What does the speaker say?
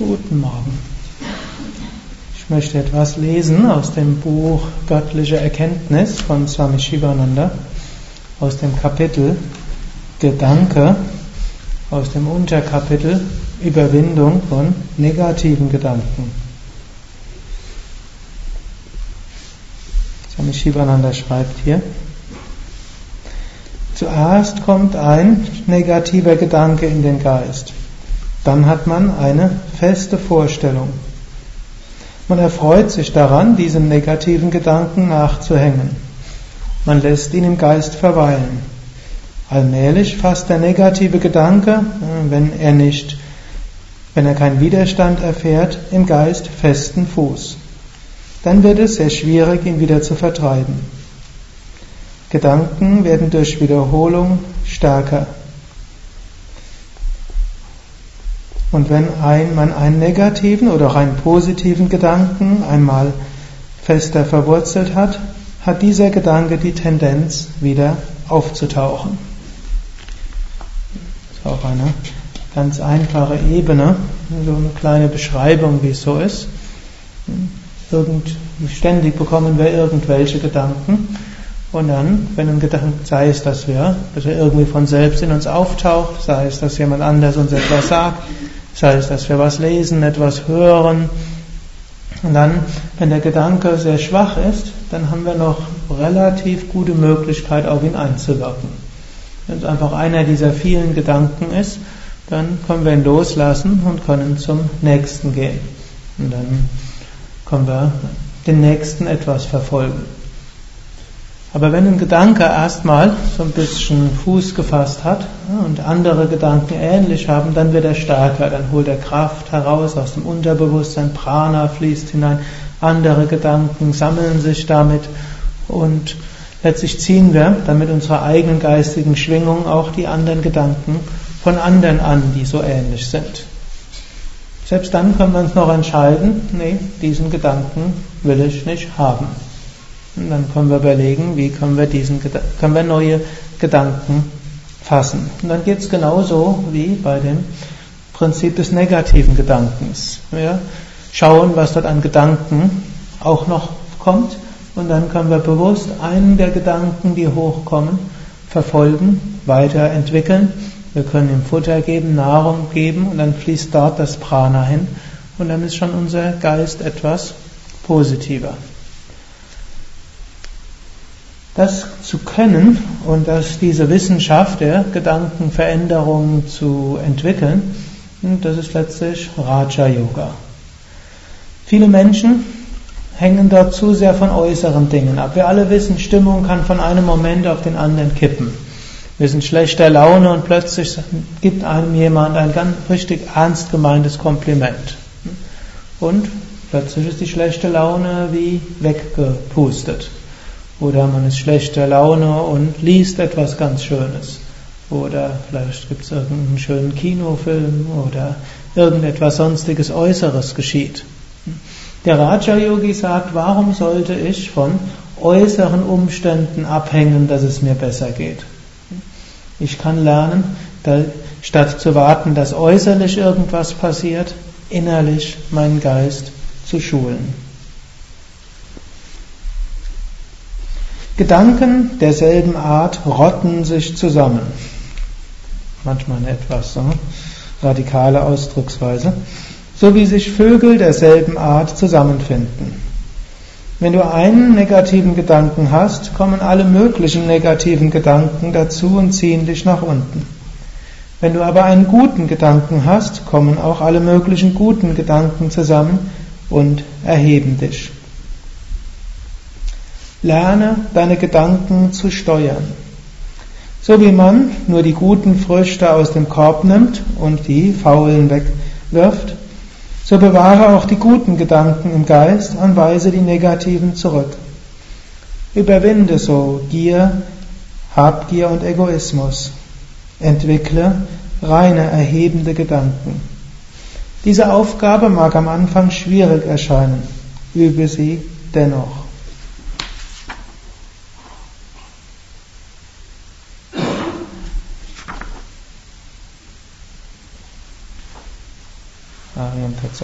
Guten Morgen. Ich möchte etwas lesen aus dem Buch Göttliche Erkenntnis von Swami Shivananda, aus dem Kapitel Gedanke, aus dem Unterkapitel Überwindung von negativen Gedanken. Swami Shivananda schreibt hier, Zuerst kommt ein negativer Gedanke in den Geist. Dann hat man eine feste Vorstellung. Man erfreut sich daran, diesem negativen Gedanken nachzuhängen. Man lässt ihn im Geist verweilen. Allmählich fasst der negative Gedanke, äh, wenn er nicht, wenn er keinen Widerstand erfährt, im Geist festen Fuß. Dann wird es sehr schwierig, ihn wieder zu vertreiben. Gedanken werden durch Wiederholung stärker. Und wenn ein, man einen negativen oder auch einen positiven Gedanken einmal fester verwurzelt hat, hat dieser Gedanke die Tendenz, wieder aufzutauchen. Das ist auch eine ganz einfache Ebene, so eine kleine Beschreibung, wie es so ist. Irgend, ständig bekommen wir irgendwelche Gedanken und dann, wenn ein Gedanke, sei es, dass wir, dass er irgendwie von selbst in uns auftaucht, sei es, dass jemand anders uns etwas sagt, sei es, dass wir was lesen, etwas hören. Und dann, wenn der Gedanke sehr schwach ist, dann haben wir noch relativ gute Möglichkeit, auf ihn einzuwirken. Wenn es einfach einer dieser vielen Gedanken ist, dann können wir ihn loslassen und können zum nächsten gehen. Und dann können wir den nächsten etwas verfolgen. Aber wenn ein Gedanke erstmal so ein bisschen Fuß gefasst hat und andere Gedanken ähnlich haben, dann wird er stärker, dann holt er Kraft heraus aus dem Unterbewusstsein, Prana fließt hinein, andere Gedanken sammeln sich damit und letztlich ziehen wir dann mit unserer eigenen geistigen Schwingung auch die anderen Gedanken von anderen an, die so ähnlich sind. Selbst dann können wir uns noch entscheiden, nee, diesen Gedanken will ich nicht haben. Und dann können wir überlegen, wie können wir diesen können wir neue Gedanken fassen. Und dann geht es genauso wie bei dem Prinzip des negativen Gedankens. Wir schauen, was dort an Gedanken auch noch kommt und dann können wir bewusst einen der Gedanken, die hochkommen, verfolgen, weiterentwickeln. Wir können ihm Futter geben, Nahrung geben und dann fließt dort das Prana hin und dann ist schon unser Geist etwas positiver. Das zu können und dass diese Wissenschaft der Gedankenveränderung zu entwickeln, das ist letztlich Raja Yoga. Viele Menschen hängen dort zu sehr von äußeren Dingen ab. Wir alle wissen, Stimmung kann von einem Moment auf den anderen kippen. Wir sind schlechter Laune und plötzlich gibt einem jemand ein ganz richtig ernst gemeintes Kompliment. Und plötzlich ist die schlechte Laune wie weggepustet. Oder man ist schlechter Laune und liest etwas ganz Schönes. Oder vielleicht gibt es irgendeinen schönen Kinofilm oder irgendetwas sonstiges Äußeres geschieht. Der Raja Yogi sagt, warum sollte ich von äußeren Umständen abhängen, dass es mir besser geht? Ich kann lernen, statt zu warten, dass äußerlich irgendwas passiert, innerlich meinen Geist zu schulen. Gedanken derselben Art rotten sich zusammen. Manchmal eine etwas so radikale Ausdrucksweise. So wie sich Vögel derselben Art zusammenfinden. Wenn du einen negativen Gedanken hast, kommen alle möglichen negativen Gedanken dazu und ziehen dich nach unten. Wenn du aber einen guten Gedanken hast, kommen auch alle möglichen guten Gedanken zusammen und erheben dich. Lerne deine Gedanken zu steuern. So wie man nur die guten Früchte aus dem Korb nimmt und die faulen wegwirft, so bewahre auch die guten Gedanken im Geist und weise die negativen zurück. Überwinde so Gier, Habgier und Egoismus. Entwickle reine, erhebende Gedanken. Diese Aufgabe mag am Anfang schwierig erscheinen, übe sie dennoch. Amen. Thanks,